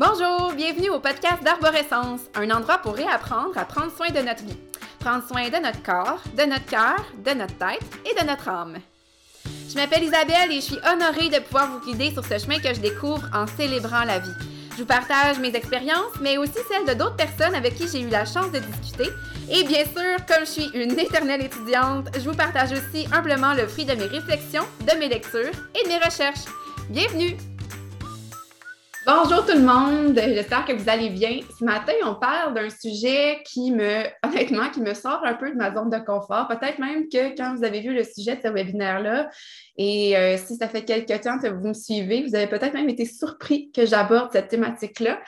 Bonjour, bienvenue au podcast d'Arborescence, un endroit pour réapprendre à prendre soin de notre vie. Prendre soin de notre corps, de notre cœur, de notre tête et de notre âme. Je m'appelle Isabelle et je suis honorée de pouvoir vous guider sur ce chemin que je découvre en célébrant la vie. Je vous partage mes expériences, mais aussi celles de d'autres personnes avec qui j'ai eu la chance de discuter. Et bien sûr, comme je suis une éternelle étudiante, je vous partage aussi humblement le fruit de mes réflexions, de mes lectures et de mes recherches. Bienvenue! Bonjour tout le monde, j'espère que vous allez bien. Ce matin, on parle d'un sujet qui me, honnêtement, qui me sort un peu de ma zone de confort. Peut-être même que quand vous avez vu le sujet de ce webinaire-là, et euh, si ça fait quelques temps que vous me suivez, vous avez peut-être même été surpris que j'aborde cette thématique-là.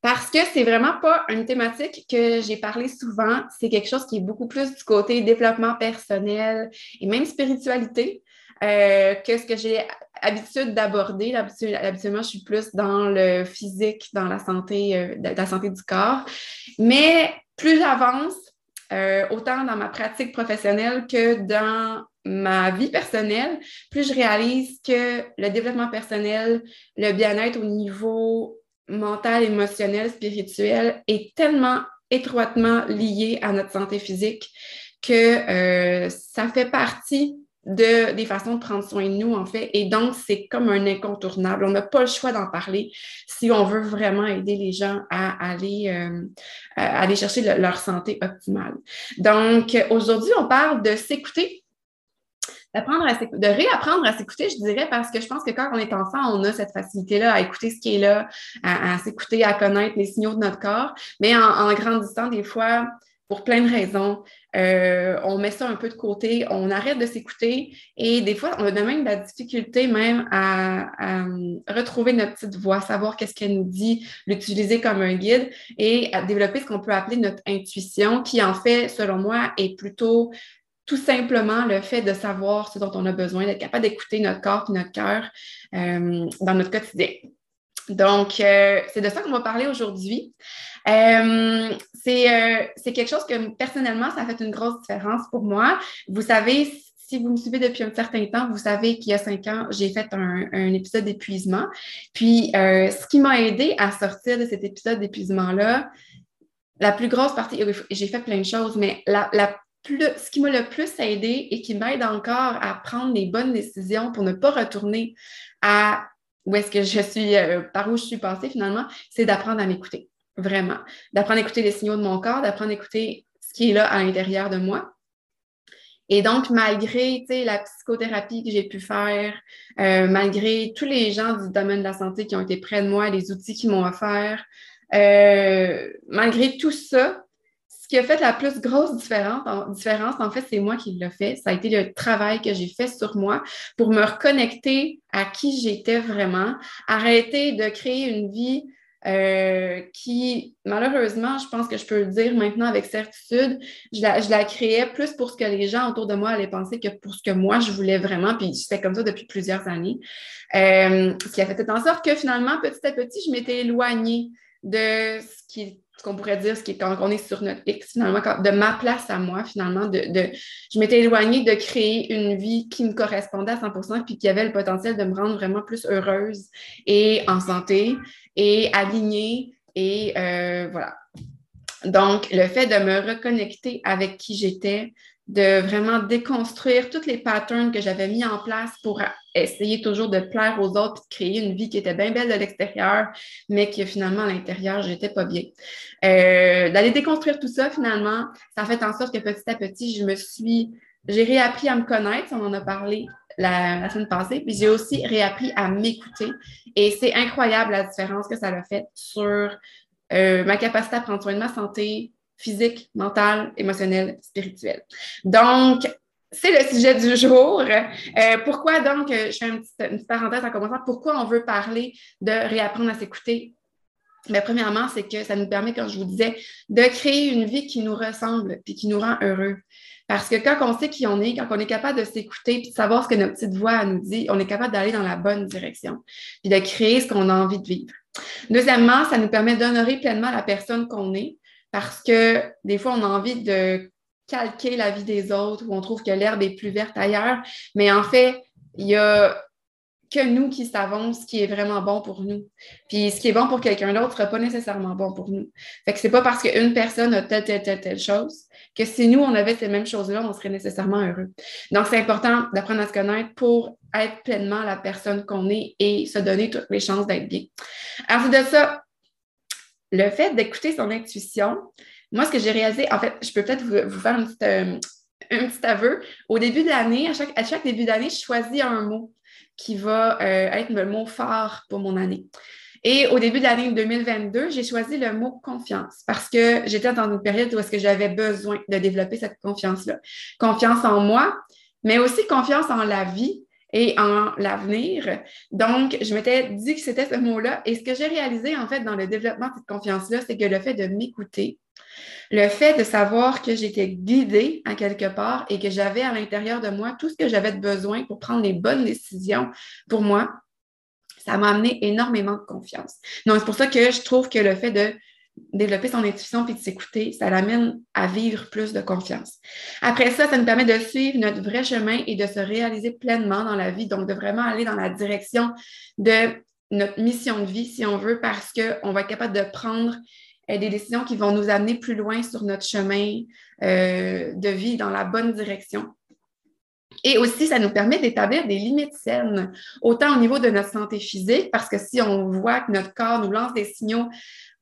Parce que c'est vraiment pas une thématique que j'ai parlé souvent. C'est quelque chose qui est beaucoup plus du côté développement personnel et même spiritualité. Euh, que ce que j'ai habitude d'aborder. Habituellement, je suis plus dans le physique, dans la santé, euh, la santé du corps. Mais plus j'avance, euh, autant dans ma pratique professionnelle que dans ma vie personnelle, plus je réalise que le développement personnel, le bien-être au niveau mental, émotionnel, spirituel est tellement étroitement lié à notre santé physique que ça fait partie de, des façons de prendre soin de nous, en fait. Et donc, c'est comme un incontournable. On n'a pas le choix d'en parler si on veut vraiment aider les gens à aller, euh, aller chercher leur santé optimale. Donc, aujourd'hui, on parle de s'écouter. D'apprendre à de réapprendre à s'écouter, je dirais, parce que je pense que quand on est enfant, on a cette facilité-là à écouter ce qui est là, à, s'écouter, à connaître les signaux de notre corps. Mais en grandissant, des fois, pour plein de raisons. Euh, on met ça un peu de côté, on arrête de s'écouter et des fois, on a même de la difficulté même à, retrouver notre petite voix, savoir qu'est-ce qu'elle nous dit, l'utiliser comme un guide et à développer ce qu'on peut appeler notre intuition, qui en fait, selon moi, est plutôt tout simplement le fait de savoir ce dont on a besoin, d'être capable d'écouter notre corps et notre cœur euh, dans notre quotidien. Donc, euh, c'est de ça qu'on va parler aujourd'hui. Euh, euh, c'est quelque chose que personnellement, ça a fait une grosse différence pour moi. Vous savez, si vous me suivez depuis un certain temps, vous savez qu'il y a cinq ans, j'ai fait un, épisode d'épuisement. Puis, ce qui m'a aidé à sortir de cet épisode d'épuisement-là, la plus grosse partie, j'ai fait plein de choses, mais la, plus, ce qui m'a le plus aidé et qui m'aide encore à prendre les bonnes décisions pour ne pas retourner à où est-ce que je suis, euh, par où je suis passée finalement, c'est d'apprendre à m'écouter, vraiment. D'apprendre à écouter les signaux de mon corps, d'apprendre à écouter ce qui est là à l'intérieur de moi. Et donc, malgré la psychothérapie que j'ai pu faire, euh, malgré tous les gens du domaine de la santé qui ont été près de moi, les outils qu'ils m'ont offerts, euh, malgré tout ça, ce qui a fait la plus grosse différence, en, différence, en fait, c'est moi qui l'ai fait. Ça a été le travail que j'ai fait sur moi pour me reconnecter à qui j'étais vraiment, arrêter de créer une vie euh, qui, malheureusement, je pense que je peux le dire maintenant avec certitude, je la, je créais plus pour ce que les gens autour de moi allaient penser que pour ce que moi, je voulais vraiment. Puis j'étais comme ça depuis plusieurs années. Euh, ce qui a fait en sorte que finalement, petit à petit, je m'étais éloignée de ce qui ce qu'on pourrait dire, ce qui est quand on est sur notre X, finalement, de ma place à moi, finalement, de, je m'étais éloignée de créer une vie qui me correspondait à 100% puis qui avait le potentiel de me rendre vraiment plus heureuse et en santé et alignée et euh, voilà. Donc, le fait de me reconnecter avec qui j'étais, de vraiment déconstruire tous les patterns que j'avais mis en place pour essayer toujours de plaire aux autres et de créer une vie qui était bien belle de l'extérieur, mais que finalement à l'intérieur, j'étais pas bien. Euh, d'aller déconstruire tout ça, finalement, ça a fait en sorte que petit à petit, je me suis, j'ai réappris à me connaître, on en a parlé la, semaine passée, puis j'ai aussi réappris à m'écouter. Et c'est incroyable la différence que ça a fait sur euh, ma capacité à prendre soin de ma santé, physique, mentale, émotionnelle, spirituelle. Donc, c'est le sujet du jour. Euh, pourquoi donc, je fais une petite, parenthèse en commençant, pourquoi on veut parler de réapprendre à s'écouter? Mais premièrement, c'est que ça nous permet, comme je vous disais, de créer une vie qui nous ressemble et qui nous rend heureux. Parce que quand on sait qui on est, quand on est capable de s'écouter et de savoir ce que notre petite voix nous dit, on est capable d'aller dans la bonne direction puis de créer ce qu'on a envie de vivre. Deuxièmement, ça nous permet d'honorer pleinement la personne qu'on est parce que des fois, on a envie de calquer la vie des autres ou on trouve que l'herbe est plus verte ailleurs. Mais en fait, il y a que nous qui savons ce qui est vraiment bon pour nous. Puis ce qui est bon pour quelqu'un d'autre ne sera pas nécessairement bon pour nous. Fait que c'est pas parce qu'une personne a telle, telle, telle, telle chose que si nous, on avait ces mêmes choses-là, on serait nécessairement heureux. Donc, c'est important d'apprendre à se connaître pour être pleinement la personne qu'on est et se donner toutes les chances d'être bien. Alors, de ça, le fait d'écouter son intuition, moi, ce que j'ai réalisé, en fait, je peux peut-être vous, faire euh, un petit aveu. Au début de l'année, à chaque, à chaque début d'année, je choisis un mot qui va euh, être le mot phare pour mon année. Et au début de l'année 2022, j'ai choisi le mot confiance parce que j'étais dans une période où est-ce que j'avais besoin de développer cette confiance-là. Confiance en moi, mais aussi confiance en la vie et en l'avenir. Donc, je m'étais dit que c'était ce mot-là. Et ce que j'ai réalisé, en fait, dans le développement de cette confiance-là, c'est que le fait de m'écouter, le fait de savoir que j'étais guidée à quelque part et que j'avais à l'intérieur de moi tout ce que j'avais besoin pour prendre les bonnes décisions pour moi, ça m'a amené énormément de confiance. Donc, c'est pour ça que je trouve que le fait de développer son intuition puis de s'écouter, ça l'amène à vivre plus de confiance. Après ça, ça nous permet de suivre notre vrai chemin et de se réaliser pleinement dans la vie, donc de vraiment aller dans la direction de notre mission de vie, si on veut, parce qu'on va être capable de prendre euh, des décisions qui vont nous amener plus loin sur notre chemin euh, de vie dans la bonne direction. Et aussi, ça nous permet d'établir des limites saines, autant au niveau de notre santé physique, parce que si on voit que notre corps nous lance des signaux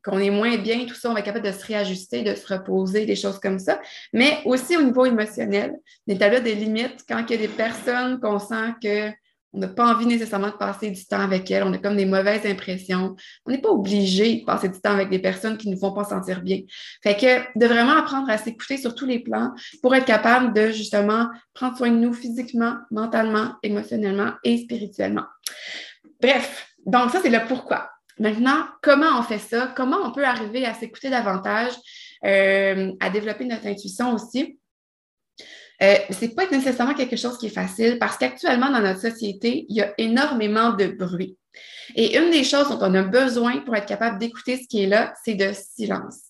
qu'on est moins bien, tout ça, on va capable de se réajuster, de se reposer, des choses comme ça. Mais aussi au niveau émotionnel, d'établir des limites quand il y a des personnes qu'on sent qu'on n'a pas envie nécessairement de passer du temps avec elles, on a comme des mauvaises impressions. On n'est pas obligé de passer du temps avec des personnes qui ne nous font pas sentir bien. Fait que de vraiment apprendre à s'écouter sur tous les plans pour être capable de justement prendre soin de nous physiquement, mentalement, émotionnellement et spirituellement. Bref, donc ça, c'est le pourquoi. Maintenant, comment on fait ça? Comment on peut arriver à s'écouter davantage, euh, à développer notre intuition aussi? Euh, ce n'est pas nécessairement quelque chose qui est facile parce qu'actuellement, dans notre société, il y a énormément de bruit. Et une des choses dont on a besoin pour être capable d'écouter ce qui est là, c'est de silence.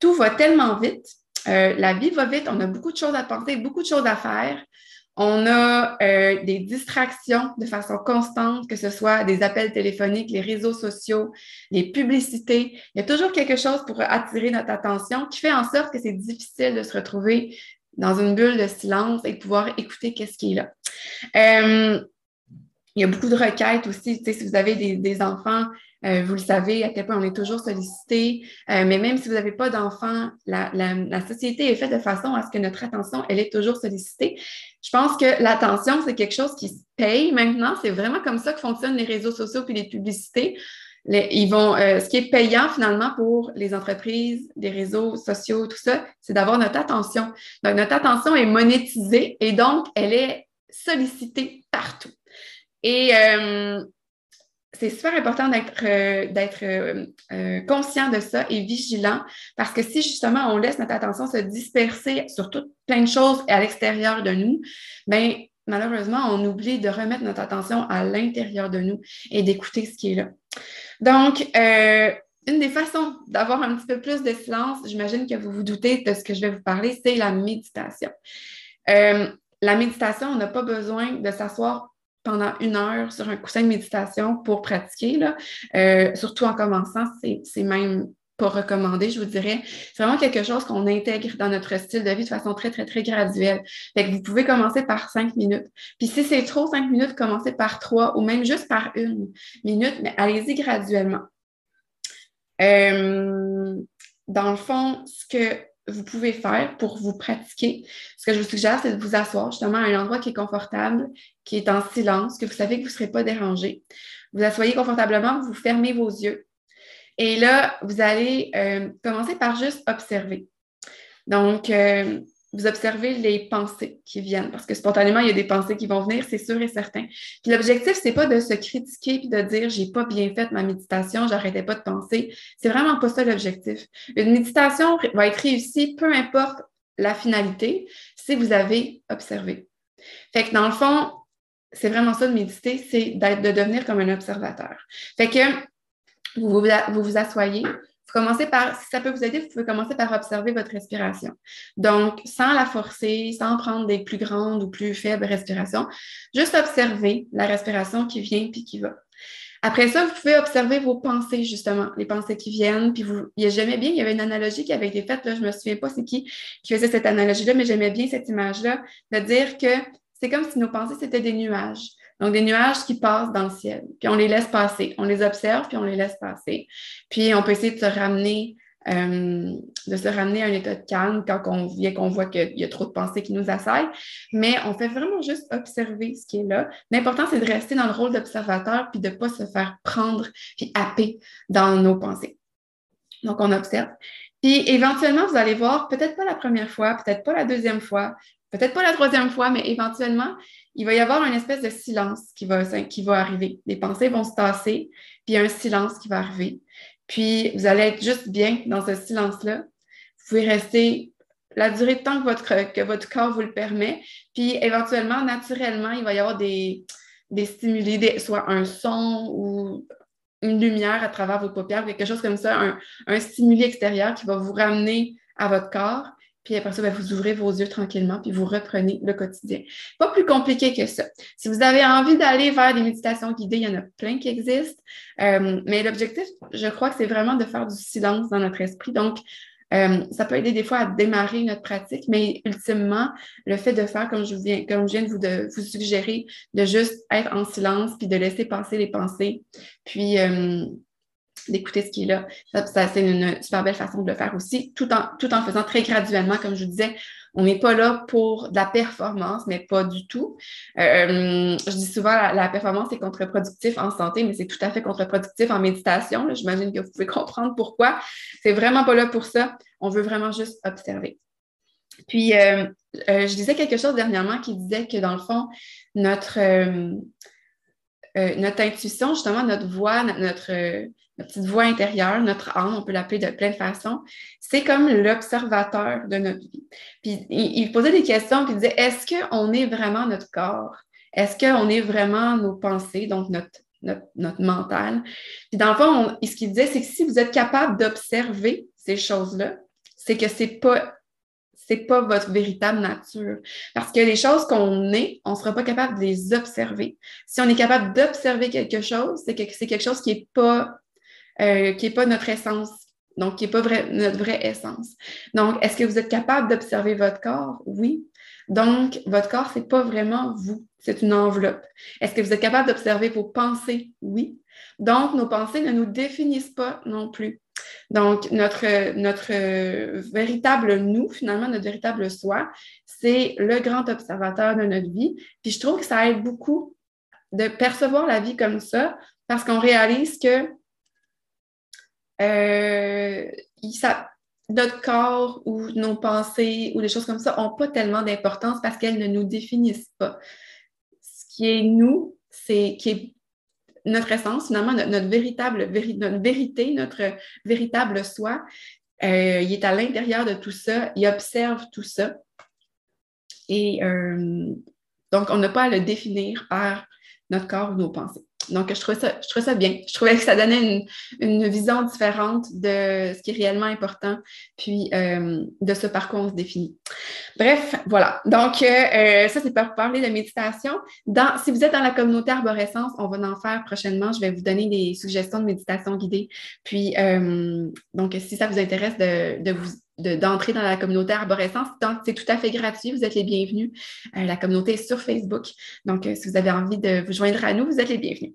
Tout va tellement vite, euh, la vie va vite, on a beaucoup de choses à penser, beaucoup de choses à faire. On a euh, des distractions de façon constante, que ce soit des appels téléphoniques, les réseaux sociaux, les publicités. Il y a toujours quelque chose pour attirer notre attention qui fait en sorte que c'est difficile de se retrouver dans une bulle de silence et de pouvoir écouter qu'est-ce qui est là. Euh, il y a beaucoup de requêtes aussi. si vous avez des enfants, euh, vous le savez, à quel point on est toujours sollicité. Euh, mais même si vous n'avez pas d'enfants, la, société est faite de façon à ce que notre attention, elle est toujours sollicitée. Je pense que l'attention, c'est quelque chose qui se paye maintenant. C'est vraiment comme ça que fonctionnent les réseaux sociaux puis les publicités. ils vont, euh, ce qui est payant finalement pour les entreprises, les réseaux sociaux, tout ça, c'est d'avoir notre attention. Donc, notre attention est monétisée et donc elle est sollicitée partout. Et c'est super important d'être euh, euh, euh, conscient de ça et vigilant parce que si justement on laisse notre attention se disperser sur toutes plein de choses à l'extérieur de nous, bien malheureusement, on oublie de remettre notre attention à l'intérieur de nous et d'écouter ce qui est là. Donc, une des façons d'avoir un petit peu plus de silence, j'imagine que vous vous doutez de ce que je vais vous parler, c'est la méditation. la méditation, on n'a pas besoin de s'asseoir pendant une heure sur un coussin de méditation pour pratiquer. Là. Euh, surtout en commençant, c'est même pas recommandé, je vous dirais. C'est vraiment quelque chose qu'on intègre dans notre style de vie de façon très, très, très graduelle. Fait que vous pouvez commencer par cinq minutes. Puis si c'est trop cinq minutes, commencez par trois ou même juste par une minute, mais allez-y graduellement. Euh, dans le fond, ce que vous pouvez faire pour vous pratiquer. Ce que je vous suggère, c'est de vous asseoir justement à un endroit qui est confortable, qui est en silence, que vous savez que vous ne serez pas dérangé. Vous asseyez confortablement, vous fermez vos yeux. Et là, vous allez euh, commencer par juste observer. Donc, euh, vous observez les pensées qui viennent, parce que spontanément, il y a des pensées qui vont venir, c'est sûr et certain. Puis l'objectif, c'est pas de se critiquer et de dire j'ai pas bien fait ma méditation, j'arrêtais pas de penser. C'est vraiment pas ça l'objectif. Une méditation va être réussie, peu importe la finalité, si vous avez observé. Fait que dans le fond, c'est vraiment ça de méditer, c'est de devenir comme un observateur. Fait que vous vous, vous, vous asseyez, commencez par, si ça peut vous aider, vous pouvez commencer par observer votre respiration. Donc, sans la forcer, sans prendre des plus grandes ou plus faibles respirations, juste observer la respiration qui vient puis qui va. Après ça, vous pouvez observer vos pensées, justement, les pensées qui viennent. Puis vous, j'aimais bien, il y avait une analogie qui avait été faite, là, je me souviens pas c'est qui qui faisait cette analogie-là, mais j'aimais bien cette image-là, de dire que c'est comme si nos pensées, c'était des nuages. Donc, des nuages qui passent dans le ciel. Puis on les laisse passer. On les observe, puis on les laisse passer. Puis on peut essayer de se ramener, euh, de se ramener à un état de calme quand on vient qu'on voit qu'il y a trop de pensées qui nous assaillent. Mais on fait vraiment juste observer ce qui est là. L'important, c'est de rester dans le rôle d'observateur, puis de ne pas se faire prendre, puis happer dans nos pensées. Donc, on observe. Puis éventuellement, vous allez voir, peut-être pas la première fois, peut-être pas la deuxième fois, peut-être pas la troisième fois, mais éventuellement, il va y avoir une espèce de silence qui va, qui va arriver. Les pensées vont se tasser, puis il y a un silence qui va arriver. Puis vous allez être juste bien dans ce silence-là. Vous pouvez rester la durée de temps que votre, que votre corps vous le permet. Puis éventuellement, naturellement, il va y avoir des, des stimuli, soit un son ou une lumière à travers vos paupières, quelque chose comme ça, un, un stimuli extérieur qui va vous ramener à votre corps. Puis après ça, ben, vous ouvrez vos yeux tranquillement, puis vous reprenez le quotidien. Pas plus compliqué que ça. Si vous avez envie d'aller vers des méditations guidées, il y en a plein qui existent. Euh, mais l'objectif, je crois que c'est vraiment de faire du silence dans notre esprit. Donc, euh, ça peut aider des fois à démarrer notre pratique, mais ultimement, le fait de faire comme je viens, de vous, de vous suggérer, de juste être en silence, puis de laisser passer les pensées, puis euh, d'écouter ce qui est là. Ça, c'est une super belle façon de le faire aussi, tout en, tout en faisant très graduellement, comme je vous disais. On n'est pas là pour de la performance, mais pas du tout. Euh, je dis souvent, la, la performance est contre-productif en santé, mais c'est tout à fait contre-productif en méditation. J'imagine que vous pouvez comprendre pourquoi. C'est vraiment pas là pour ça. On veut vraiment juste observer. Puis, euh, euh, je disais quelque chose dernièrement qui disait que dans le fond, notre, notre intuition, justement, notre voix, notre, notre petite voix intérieure, notre âme, on peut l'appeler de plein de façons, c'est comme l'observateur de notre vie. Puis il, posait des questions, puis il disait, est-ce qu'on est vraiment notre corps? Est-ce qu'on est vraiment nos pensées, donc notre, notre, mental? Puis dans le fond, ce qu'il disait, c'est que si vous êtes capable d'observer ces choses-là, c'est que c'est pas c'est pas votre véritable nature. Parce que les choses qu'on est, on ne sera pas capable de les observer. Si on est capable d'observer quelque chose, c'est que c'est quelque chose qui n'est pas euh, qui n'est pas notre essence, donc qui n'est pas notre vraie essence. Donc, est-ce que vous êtes capable d'observer votre corps? Oui. Donc, votre corps, ce n'est pas vraiment vous, c'est une enveloppe. Est-ce que vous êtes capable d'observer vos pensées? Oui. Donc, nos pensées ne nous définissent pas non plus. Donc, notre, notre véritable nous, finalement, notre véritable soi, c'est le grand observateur de notre vie. Puis je trouve que ça aide beaucoup de percevoir la vie comme ça parce qu'on réalise que euh, notre corps ou nos pensées ou des choses comme ça n'ont pas tellement d'importance parce qu'elles ne nous définissent pas. Ce qui est nous, c'est qui est notre essence, finalement, notre, véritable notre vérité, notre véritable soi. Euh, il est à l'intérieur de tout ça, il observe tout ça. Et euh, donc, on n'a pas à le définir par notre corps ou nos pensées. Donc, je trouvais ça, bien. Je trouvais que ça donnait une, vision différente de ce qui est réellement important, puis euh, de ce par quoi on se définit. Bref, voilà. Donc, euh, euh, ça, c'est pour parler de méditation. Si vous êtes dans la communauté arborescence, on va en faire prochainement. Je vais vous donner des suggestions de méditation guidée. Puis, donc, si ça vous intéresse de, de vous d'entrer dans la communauté Arborescence. C'est tout à fait gratuit. Vous êtes les bienvenus. Euh, la communauté est sur Facebook. Donc, euh, si vous avez envie de vous joindre à nous, vous êtes les bienvenus.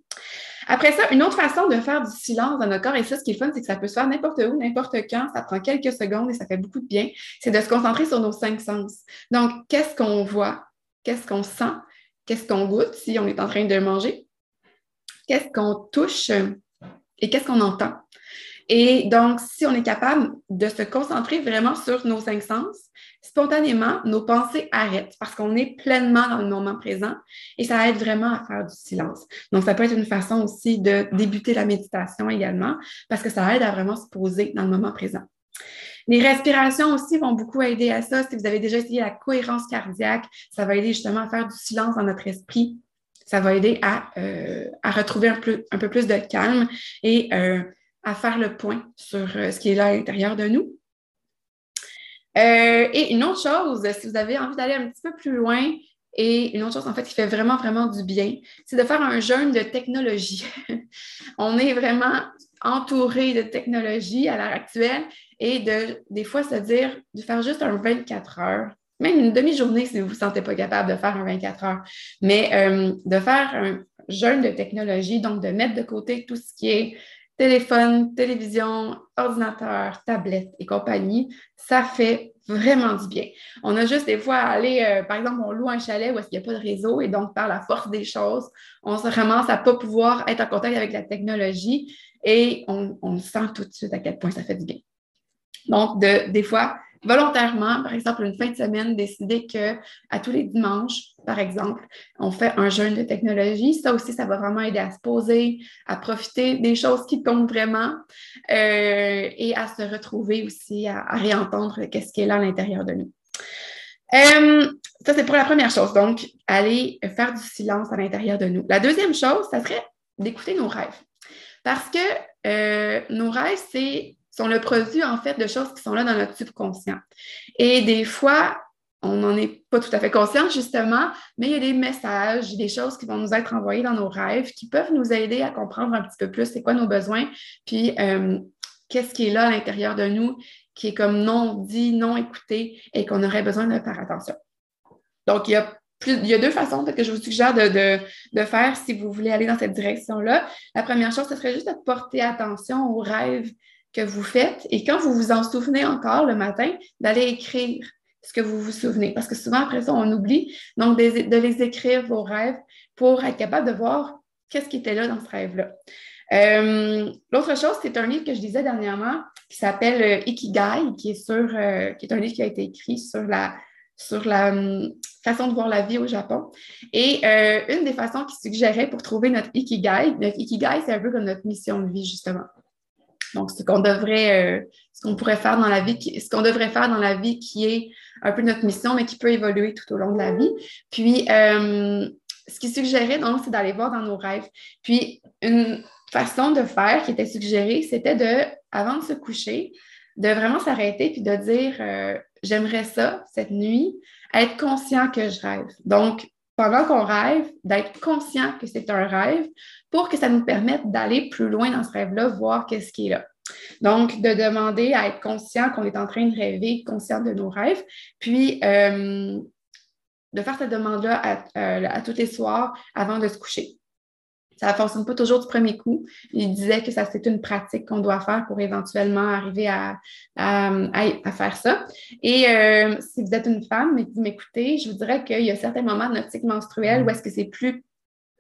Après ça, une autre façon de faire du silence dans notre corps, et ça, ce qui est fun, c'est que ça peut se faire n'importe où, n'importe quand, ça prend quelques secondes et ça fait beaucoup de bien, c'est de se concentrer sur nos cinq sens. Donc, qu'est-ce qu'on voit? Qu'est-ce qu'on sent? Qu'est-ce qu'on goûte si on est en train de manger? Qu'est-ce qu'on touche? Et qu'est-ce qu'on entend? Et donc, si on est capable de se concentrer vraiment sur nos cinq sens, spontanément, nos pensées arrêtent parce qu'on est pleinement dans le moment présent et ça aide vraiment à faire du silence. Donc, ça peut être une façon aussi de débuter la méditation également parce que ça aide à vraiment se poser dans le moment présent. Les respirations aussi vont beaucoup aider à ça. Si vous avez déjà essayé la cohérence cardiaque, ça va aider justement à faire du silence dans notre esprit. Ça va aider à, euh, retrouver un peu, plus de calme et euh, à faire le point sur ce qui est là à l'intérieur de nous. et une autre chose, si vous avez envie d'aller un petit peu plus loin, et une autre chose, en fait, qui fait vraiment, vraiment du bien, c'est de faire un jeûne de technologie. On est vraiment entouré de technologie à l'heure actuelle et de, des fois, se dire de faire juste un 24 heures, même une demi-journée si vous ne vous sentez pas capable de faire un 24 heures, mais euh, de faire un jeûne de technologie, donc de mettre de côté tout ce qui est téléphone, télévision, ordinateur, tablette et compagnie, ça fait vraiment du bien. On a juste des fois à aller, euh, par exemple, on loue un chalet où il n'y a pas de réseau et donc par la force des choses, on se ramasse à ne pas pouvoir être en contact avec la technologie et on, sent tout de suite à quel point ça fait du bien. Donc, de, des fois, volontairement, par exemple, une fin de semaine, décider que à tous les dimanches, par exemple, on fait un jeûne de technologie. Ça aussi, ça va vraiment aider à se poser, à profiter des choses qui comptent vraiment euh, et à se retrouver aussi, à, réentendre qu'est-ce qui est là à l'intérieur de nous. Euh, ça, c'est pour la première chose. Donc, aller faire du silence à l'intérieur de nous. La deuxième chose, ça serait d'écouter nos rêves. Parce que euh, nos rêves, c'est sont le produit, en fait, de choses qui sont là dans notre subconscient. Et des fois, on n'en est pas tout à fait conscient, justement, mais il y a des messages, des choses qui vont nous être envoyées dans nos rêves qui peuvent nous aider à comprendre un petit peu plus c'est quoi nos besoins, puis euh, qu'est-ce qui est là à l'intérieur de nous, qui est comme non dit, non écouté et qu'on aurait besoin de faire attention. Donc, il y a deux façons que je vous suggère de, de, faire si vous voulez aller dans cette direction-là. La première chose, ce serait juste de porter attention aux rêves que vous faites et quand vous vous en souvenez encore le matin, d'aller écrire ce que vous vous souvenez. Parce que souvent, après ça, on oublie. Donc, de, les écrire, vos rêves, pour être capable de voir qu'est-ce qui était là dans ce rêve-là. Euh, l'autre chose, c'est un livre que je lisais dernièrement qui s'appelle euh, Ikigai, qui est, sur, euh, qui est un livre qui a été écrit sur la, sur la hum, façon de voir la vie au Japon. Et une des façons qu'il suggérait pour trouver notre Ikigai, notre Ikigai, c'est un peu comme notre mission de vie, justement. Donc, ce qu'on devrait, euh, ce qu'on pourrait faire dans la vie, ce qu'on devrait faire dans la vie qui est un peu notre mission, mais qui peut évoluer tout au long de la vie. Puis, euh, ce qui suggérait, donc, c'est d'aller voir dans nos rêves. Puis, une façon de faire qui était suggérée, c'était de, avant de se coucher, de vraiment s'arrêter puis de dire euh, j'aimerais ça cette nuit, être conscient que je rêve. Donc, pendant qu'on rêve, d'être conscient que c'est un rêve pour que ça nous permette d'aller plus loin dans ce rêve-là, voir qu'est-ce qui est là. Donc, de demander à être conscient qu'on est en train de rêver, conscient de nos rêves, puis euh, de faire cette demande-là à, euh, à tous les soirs avant de se coucher. Ça ne fonctionne pas toujours du premier coup. Il disait que ça, c'est une pratique qu'on doit faire pour éventuellement arriver à, faire ça. Et euh, si vous êtes une femme et que vous m'écoutez, je vous dirais qu'il y a certains moments de notre cycle menstruel où est-ce que c'est plus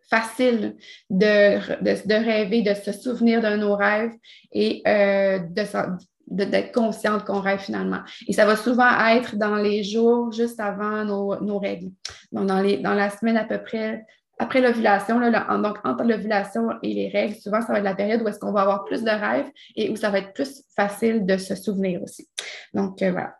facile de, de, rêver, de se souvenir de nos rêves et euh, de, d'être consciente qu'on rêve finalement. Et ça va souvent être dans les jours juste avant nos, nos règles. Donc, dans, les, dans la semaine à peu près après l'ovulation, donc entre l'ovulation et les règles, souvent, ça va être la période où est-ce qu'on va avoir plus de rêves et où ça va être plus facile de se souvenir aussi. Donc, euh, voilà.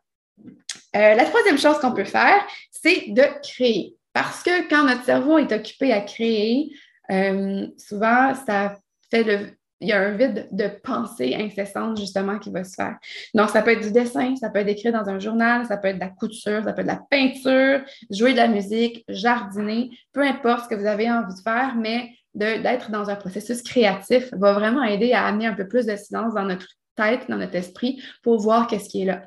Euh, la troisième chose qu'on peut faire, c'est de créer. Parce que quand notre cerveau est occupé à créer, euh, souvent, ça fait le, il y a un vide de pensée incessante, justement, qui va se faire. Donc, ça peut être du dessin, ça peut être écrit dans un journal, ça peut être de la couture, ça peut être de la peinture, jouer de la musique, jardiner, peu importe ce que vous avez envie de faire, mais d'être dans un processus créatif va vraiment aider à amener un peu plus de silence dans notre tête, dans notre esprit, pour voir qu'est-ce qui est là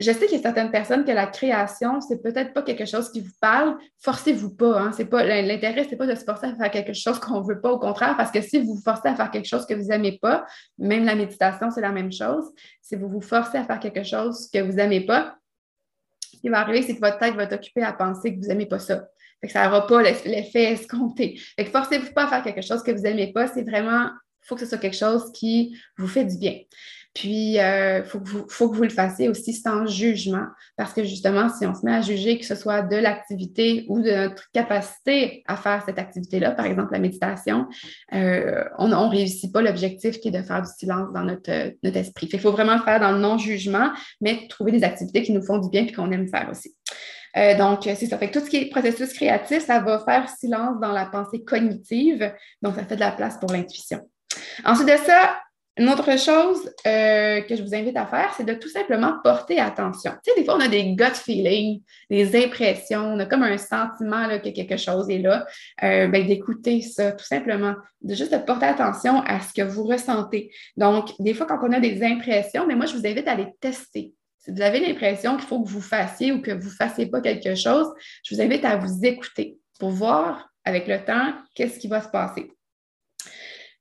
je sais qu'il y a certaines personnes que la création, c'est peut-être pas quelque chose qui vous parle. Forcez-vous pas. Hein? C'est pas l'intérêt, c'est pas de se forcer à faire quelque chose qu'on veut pas. Au contraire, parce que si vous vous forcez à faire quelque chose que vous aimez pas, même la méditation, c'est la même chose. Si vous vous forcez à faire quelque chose que vous aimez pas, ce qui va arriver, c'est que votre tête va être occupée à penser que vous aimez pas ça. Fait que ça n'aura pas l'effet escompté. Forcez-vous pas à faire quelque chose que vous aimez pas. C'est vraiment, il faut que ce soit quelque chose qui vous fait du bien. Puis, il euh, faut, que vous le fassiez aussi sans jugement, parce que justement, si on se met à juger que ce soit de l'activité ou de notre capacité à faire cette activité-là, par exemple la méditation, euh, on ne réussit pas l'objectif qui est de faire du silence dans notre, notre esprit. Il faut vraiment le faire dans le non-jugement, mais trouver des activités qui nous font du bien et qu'on aime faire aussi. Euh, donc, c'est ça. Tout ce qui est processus créatif, ça va faire silence dans la pensée cognitive. Donc, ça fait de la place pour l'intuition. Ensuite de ça, Une autre chose euh, que je vous invite à faire, c'est de tout simplement porter attention. Tu sais, des fois, on a des gut feelings, des impressions, on a comme un sentiment que quelque chose est là. Euh, ben, d'écouter ça, tout simplement. De juste de porter attention à ce que vous ressentez. Donc, des fois, quand on a des impressions, mais moi, je vous invite à les tester. Si vous avez l'impression qu'il faut que vous fassiez ou que vous ne fassiez pas quelque chose, je vous invite à vous écouter pour voir avec le temps qu'est-ce qui va se passer.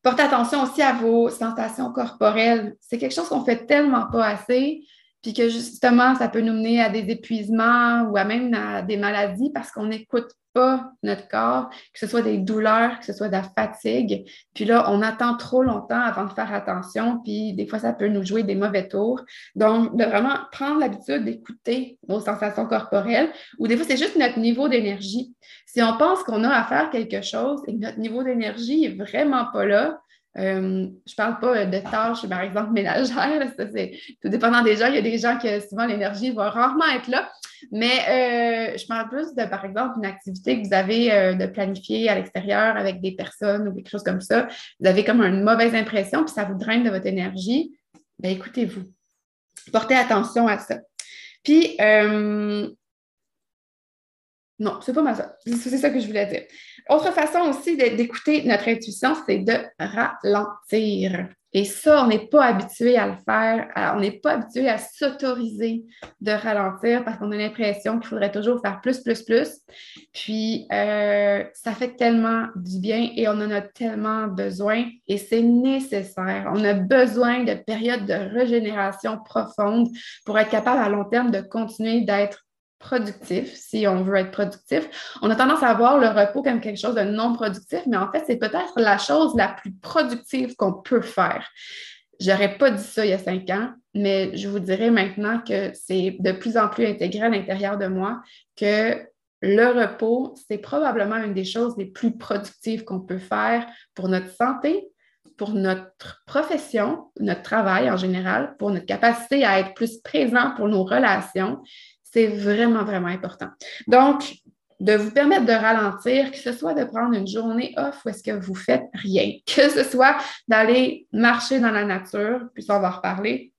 Portez attention aussi à vos sensations corporelles. C'est quelque chose qu'on fait tellement pas assez, puis que justement, ça peut nous mener à des épuisements ou à même à des maladies parce qu'on n'écoute pas notre corps, que ce soit des douleurs, que ce soit de la fatigue. Puis là, on attend trop longtemps avant de faire attention, puis des fois, ça peut nous jouer des mauvais tours. Donc, de vraiment prendre l'habitude d'écouter nos sensations corporelles, ou des fois, c'est juste notre niveau d'énergie. Si on pense qu'on a à faire quelque chose et que notre niveau d'énergie n'est vraiment pas là, euh, je ne parle pas de tâches, par exemple, ménagères. Ça, c'est tout dépendant des gens. Il y a des gens qui, souvent, l'énergie va rarement être là. Mais euh, je parle plus de, par exemple, une activité que vous avez euh, de planifier à l'extérieur avec des personnes ou quelque chose comme ça. Vous avez comme une mauvaise impression, puis ça vous draine de votre énergie. Bien, écoutez-vous. Portez attention à ça. Puis, non, c'est pas mal ça. C'est ça que je voulais dire. Autre façon aussi d'écouter notre intuition, c'est de ralentir. Et ça, on n'est pas habitué à le faire. on n'est pas habitué à s'autoriser de ralentir parce qu'on a l'impression qu'il faudrait toujours faire plus, plus, plus. Puis, euh, ça fait tellement du bien et on en a tellement besoin et c'est nécessaire. On a besoin de périodes de régénération profonde pour être capable à long terme de continuer d'être productif, si on veut être productif. On a tendance à voir le repos comme quelque chose de non productif, mais en fait, c'est peut-être la chose la plus productive qu'on peut faire. J'aurais pas dit ça il y a cinq ans, mais je vous dirais maintenant que c'est de plus en plus intégré à l'intérieur de moi que le repos, c'est probablement une des choses les plus productives qu'on peut faire pour notre santé, pour notre profession, notre travail en général, pour notre capacité à être plus présent pour nos relations c'est vraiment, vraiment important. Donc, de vous permettre de ralentir, que ce soit de prendre une journée off ou est-ce que vous faites rien, que ce soit d'aller marcher dans la nature, puis ça, on va reparler,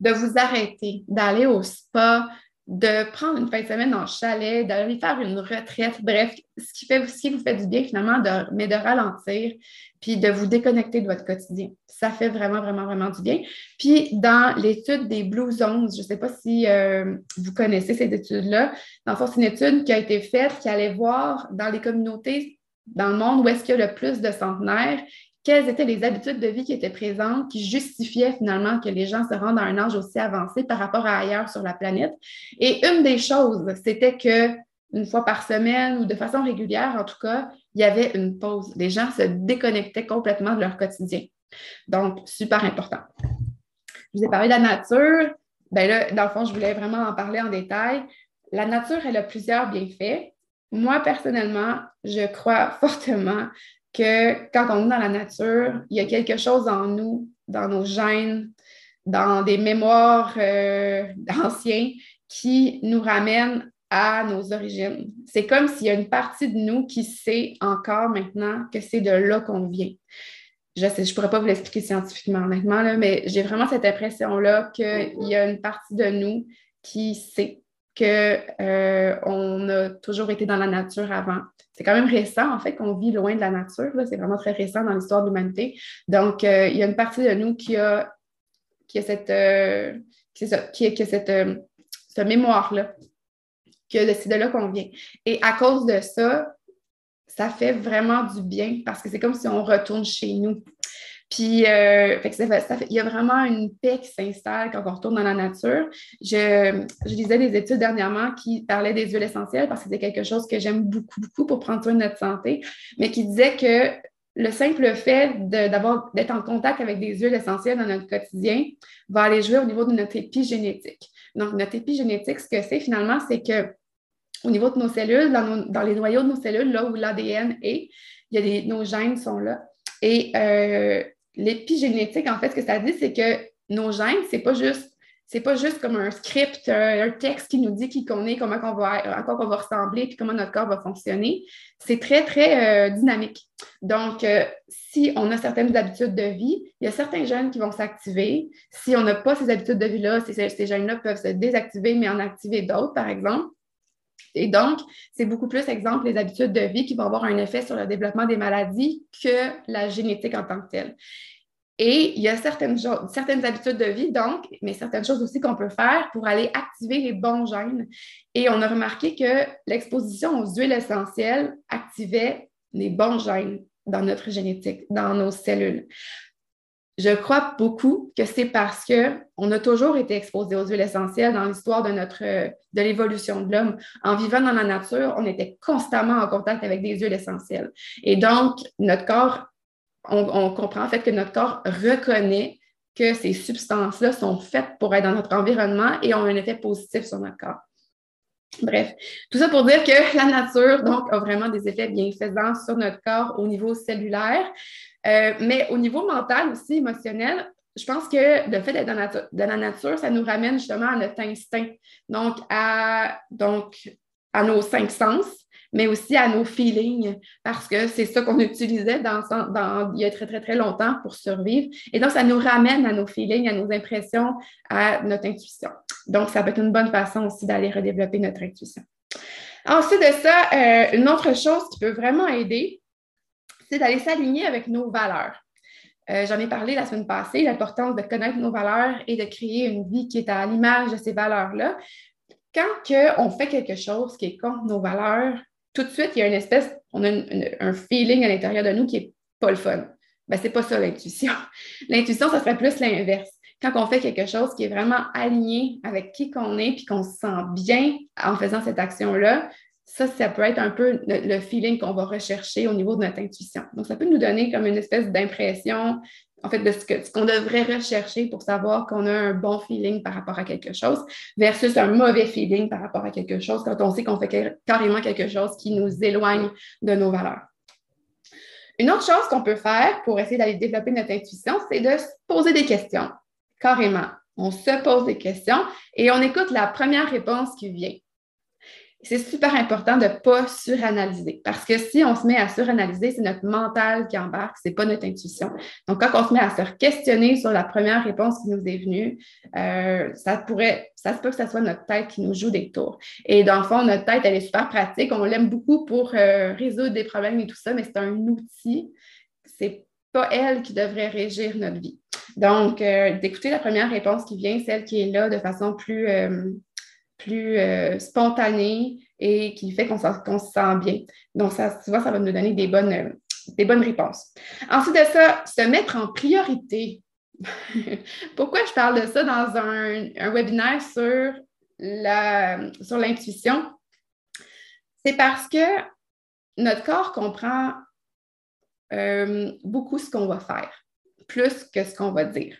de vous arrêter, d'aller au spa, de prendre une fin de semaine en chalet, d'aller faire une retraite, bref, ce qui, fait, ce qui vous fait du bien finalement, de, mais de ralentir, puis de vous déconnecter de votre quotidien. Ça fait vraiment, vraiment, vraiment du bien. Puis dans l'étude des Blue Zones, je ne sais pas si euh, vous connaissez cette étude-là, dans le c'est une étude qui a été faite, qui allait voir dans les communautés dans le monde où est-ce qu'il y a le plus de centenaires quelles étaient les habitudes de vie qui étaient présentes, qui justifiaient finalement que les gens se rendent à un âge aussi avancé par rapport à ailleurs sur la planète. Et une des choses, c'était que une fois par semaine ou de façon régulière, en tout cas, il y avait une pause. Les gens se déconnectaient complètement de leur quotidien. Donc, super important. Je vous ai parlé de la nature. Ben là, dans le fond, je voulais vraiment en parler en détail. La nature, elle a plusieurs bienfaits. Moi, personnellement, je crois fortement quand on est dans la nature, il y a quelque chose en nous, dans nos gènes, dans des mémoires euh, qui nous ramènent à nos origines. C'est comme s'il y a une partie de nous qui sait encore maintenant que c'est de là qu'on vient. Je ne pourrais pas vous l'expliquer scientifiquement, honnêtement, là, mais j'ai vraiment cette impression-là qu'il y a une partie de nous qui sait qu'on euh, a toujours été dans la nature avant. C'est quand même récent, en fait, qu'on vit loin de la nature. C'est vraiment très récent dans l'histoire de l'humanité. Donc, euh, il y a une partie de nous qui a, qui a cette, euh, qui, a, cette, mémoire-là, que c'est de là qu'on vient. Et à cause de ça, ça fait vraiment du bien parce que c'est comme si on retourne chez nous. Puis, euh, il y a vraiment une paix qui s'installe quand on retourne dans la nature. Je, je, lisais des études dernièrement qui parlaient des huiles essentielles parce que c'est quelque chose que j'aime beaucoup, beaucoup pour prendre soin de notre santé, mais qui disaient que le simple fait d'être en contact avec des huiles essentielles dans notre quotidien va aller jouer au niveau de notre épigénétique. Donc, notre épigénétique, ce que c'est finalement, c'est que au niveau de nos cellules, dans, les noyaux de nos cellules, là où l'ADN est, il y a nos gènes sont là. Et euh, l'épigénétique, en fait, ce que ça dit, c'est que nos gènes, c'est pas juste c'est pas juste comme un script, un, texte qui nous dit qui qu'on est, comment on va, à quoi on va ressembler, puis comment notre corps va fonctionner. C'est très, très euh, dynamique. Donc, euh, si on a certaines habitudes de vie, il y a certains gènes qui vont s'activer. Si on n'a pas ces habitudes de vie-là, ces, ces gènes-là peuvent se désactiver, mais en activer d'autres, par exemple. Et donc, c'est beaucoup plus, exemple, les habitudes de vie qui vont avoir un effet sur le développement des maladies que la génétique en tant que telle. Et il y a certaines, habitudes de vie, donc, mais certaines choses aussi qu'on peut faire pour aller activer les bons gènes. Et on a remarqué que l'exposition aux huiles essentielles activait les bons gènes dans notre génétique, dans nos cellules. Je crois beaucoup que c'est parce qu'on a toujours été exposé aux huiles essentielles dans l'histoire de l'évolution de l'homme. En vivant dans la nature, on était constamment en contact avec des huiles essentielles. Et donc, notre corps on, comprend en fait que notre corps reconnaît que ces substances-là sont faites pour être dans notre environnement et ont un effet positif sur notre corps. Bref, tout ça pour dire que la nature, donc, a vraiment des effets bienfaisants sur notre corps au niveau cellulaire, euh, mais au niveau mental aussi, émotionnel, je pense que le fait d'être dans, la nature, ça nous ramène justement à notre instinct, donc à, nos cinq sens mais aussi à nos feelings, parce que c'est ça qu'on utilisait dans, il y a très, très, très longtemps pour survivre. Et donc, ça nous ramène à nos feelings, à nos impressions, à notre intuition. Donc, ça peut être une bonne façon aussi d'aller redévelopper notre intuition. Ensuite de ça, euh, une autre chose qui peut vraiment aider, c'est d'aller s'aligner avec nos valeurs. Euh, j'en ai parlé la semaine passée, l'importance de connaître nos valeurs et de créer une vie qui est à l'image de ces valeurs-là. Quand on fait quelque chose qui est contre nos valeurs, tout de suite, il y a une espèce, on a un feeling à l'intérieur de nous qui n'est pas le fun. Ben, ce n'est pas ça l'intuition. L'intuition, ça serait plus l'inverse. Quand on fait quelque chose qui est vraiment aligné avec qui qu'on est, puis qu'on se sent bien en faisant cette action-là, ça, ça peut être un peu le feeling qu'on va rechercher au niveau de notre intuition. Donc, ça peut nous donner comme une espèce d'impression en fait, de ce qu'on devrait rechercher pour savoir qu'on a un bon feeling par rapport à quelque chose versus un mauvais feeling par rapport à quelque chose quand on sait qu'on fait carrément quelque chose qui nous éloigne de nos valeurs. Une autre chose qu'on peut faire pour essayer d'aller développer notre intuition, c'est de se poser des questions, carrément. On se pose des questions et on écoute la première réponse qui vient c'est super important de ne pas suranalyser parce que si on se met à suranalyser, c'est notre mental qui embarque, ce n'est pas notre intuition. Donc, quand on se met à se questionner sur la première réponse qui nous est venue, euh, ça pourrait, ça se peut que ce soit notre tête qui nous joue des tours. Et dans le fond, notre tête, elle est super pratique. On l'aime beaucoup pour euh, résoudre des problèmes et tout ça, mais c'est un outil. C'est pas elle qui devrait régir notre vie. Donc, euh, d'écouter la première réponse qui vient, celle qui est là de façon plus plus euh, spontané et qui fait qu'on se sent bien. Donc, ça, tu vois, ça va nous donner des bonnes, euh, des bonnes réponses. Ensuite de ça, se mettre en priorité. Pourquoi je parle de ça dans un, webinaire sur l'intuition? C'est parce que notre corps comprend euh, beaucoup ce qu'on va faire, plus que ce qu'on va dire.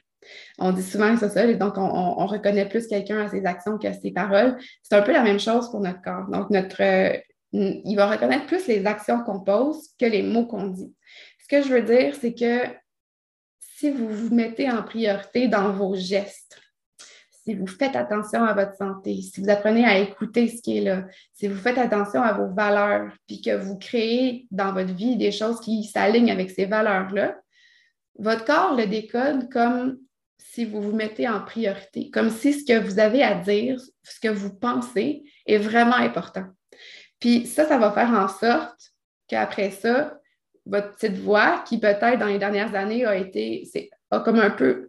On dit souvent que c'est ça, donc on, reconnaît plus quelqu'un à ses actions qu'à ses paroles. C'est un peu la même chose pour notre corps. Donc, notre, euh, il va reconnaître plus les actions qu'on pose que les mots qu'on dit. Ce que je veux dire, c'est que si vous vous mettez en priorité dans vos gestes, si vous faites attention à votre santé, si vous apprenez à écouter ce qui est là, si vous faites attention à vos valeurs, puis que vous créez dans votre vie des choses qui s'alignent avec ces valeurs-là, votre corps le décode comme si vous vous mettez en priorité, comme si ce que vous avez à dire, ce que vous pensez est vraiment important. Puis ça, ça va faire en sorte qu'après ça, votre petite voix, qui peut-être dans les dernières années a été, a comme un peu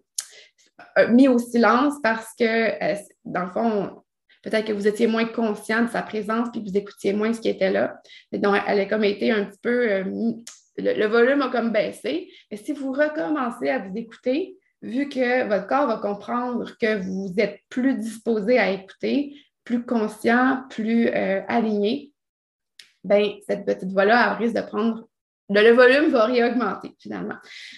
mis au silence parce que, euh, dans le fond, peut-être que vous étiez moins conscient de sa présence puis vous écoutiez moins ce qui était là. Donc, elle a comme été un petit peu, euh, le, volume a comme baissé. Mais si vous recommencez à vous écouter, vu que votre corps va comprendre que vous êtes plus disposé à écouter, plus conscient, plus euh, aligné, ben, cette petite voix-là risque de prendre le, volume va réaugmenter finalement.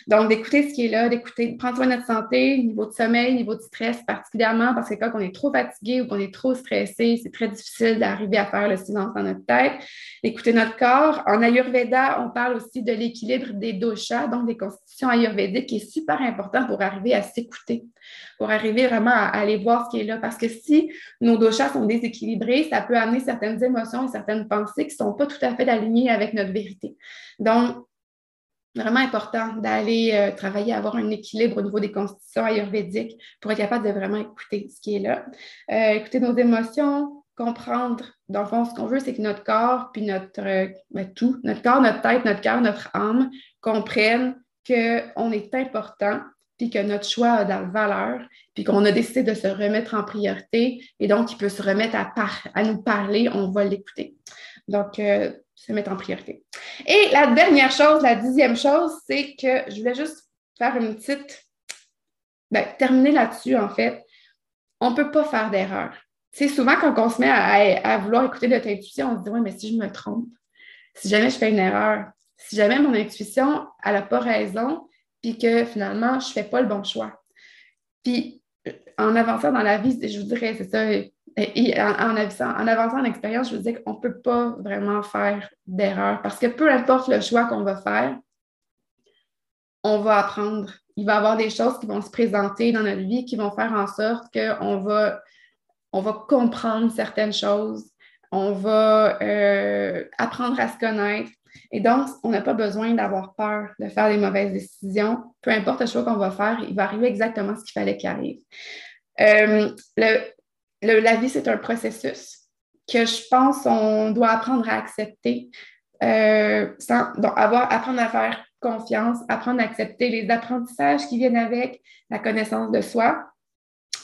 Donc, d'écouter ce qui est là, d'écouter, prendre soin de notre santé, niveau de sommeil, niveau de stress, particulièrement parce que quand on est trop fatigué ou qu'on est trop stressé, c'est très difficile d'arriver à faire le silence dans notre tête. Écouter notre corps. En Ayurveda, on parle aussi de l'équilibre des doshas, donc des constitutions ayurvédiques, qui est super important pour arriver à s'écouter, pour arriver vraiment à, aller voir ce qui est là. Parce que si nos doshas sont déséquilibrés, ça peut amener certaines émotions et certaines pensées qui ne sont pas tout à fait alignées avec notre vérité. Donc, vraiment important d'aller euh, travailler avoir un équilibre au niveau des constitutions ayurvédiques pour être capable de vraiment écouter ce qui est là. Euh, écouter nos émotions, comprendre. Dans le fond, ce qu'on veut, c'est que notre corps, puis notre euh, ben, tout, notre corps, notre tête, notre cœur, notre âme comprennent qu'on est important, puis que notre choix a de la valeur, puis qu'on a décidé de se remettre en priorité, et donc il peut se remettre à, à nous parler, on va l'écouter. Donc, se mettre en priorité. Et la dernière chose, la dixième chose, c'est que je voulais juste faire une petite. Ben, terminer là-dessus, en fait. On ne peut pas faire d'erreur. C'est souvent quand on se met à, vouloir écouter notre intuition, on se dit Oui, mais si je me trompe, si jamais je fais une erreur, si jamais mon intuition, elle n'a pas raison, puis que finalement, je ne fais pas le bon choix. Puis, en avançant dans la vie, je vous dirais, c'est ça, en, avançant en expérience, je vous dis qu'on ne peut pas vraiment faire d'erreur parce que peu importe le choix qu'on va faire, on va apprendre. Il va y avoir des choses qui vont se présenter dans notre vie qui vont faire en sorte qu'on va, on va comprendre certaines choses, on va euh, apprendre à se connaître. Et donc, on n'a pas besoin d'avoir peur de faire des mauvaises décisions. Peu importe le choix qu'on va faire, il va arriver exactement ce qu'il fallait qu'il arrive. Euh, le, la vie, c'est un processus que je pense qu'on doit apprendre à accepter, euh, apprendre à faire confiance, apprendre à accepter les apprentissages qui viennent avec la connaissance de soi.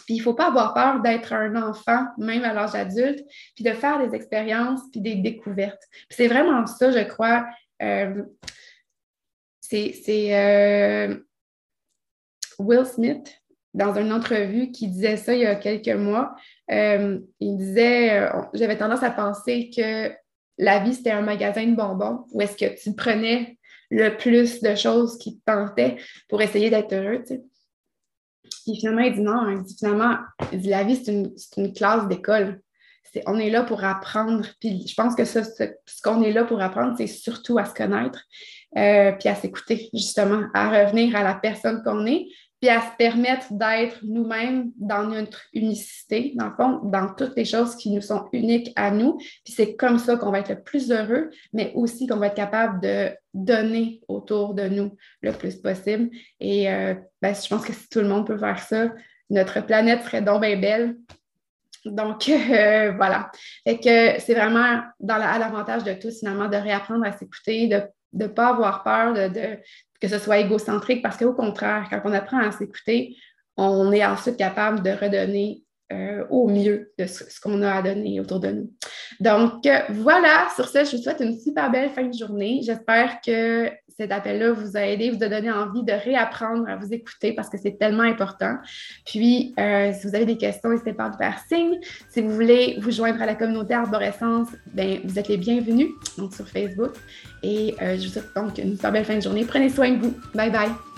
Puis il ne faut pas avoir peur d'être un enfant, même à l'âge adulte, puis de faire des expériences, puis des découvertes. c'est vraiment ça, je crois. Euh, c'est euh, Will Smith dans une entrevue qui disait ça il y a quelques mois. Euh, il disait, euh, j'avais tendance à penser que la vie, c'était un magasin de bonbons où est-ce que tu prenais le plus de choses qui te tentaient pour essayer d'être heureux. Puis finalement, il dit non, il dit finalement, il dit, la vie, c'est une, classe d'école. on est là pour apprendre. Puis je pense que ça, ce, qu'on est là pour apprendre, c'est surtout à se connaître, euh, puis à s'écouter, justement, à revenir à la personne qu'on est, puis à se permettre d'être nous-mêmes dans notre unicité, dans le fond, dans toutes les choses qui nous sont uniques à nous. Puis c'est comme ça qu'on va être le plus heureux, mais aussi qu'on va être capable de donner autour de nous le plus possible. Et euh, ben, je pense que si tout le monde peut faire ça, notre planète serait donc bien belle. Donc, euh, voilà. Fait que c'est vraiment dans à l'avantage de tous, finalement, de réapprendre à s'écouter, de ne pas avoir peur de, que ce soit égocentrique, parce qu'au contraire, quand on apprend à s'écouter, on est ensuite capable de redonner euh, au mieux de ce, qu'on a à donner autour de nous. Donc, euh, voilà, sur ce, je vous souhaite une super belle fin de journée. J'espère que cet appel-là vous a aidé, vous a donné envie de réapprendre à vous écouter parce que c'est tellement important. Puis, euh, si vous avez des questions, n'hésitez pas à me faire signe. Si vous voulez vous joindre à la communauté Arborescence, ben, vous êtes les bienvenus donc sur Facebook. Et je vous souhaite donc une super belle fin de journée. Prenez soin de vous. Bye bye.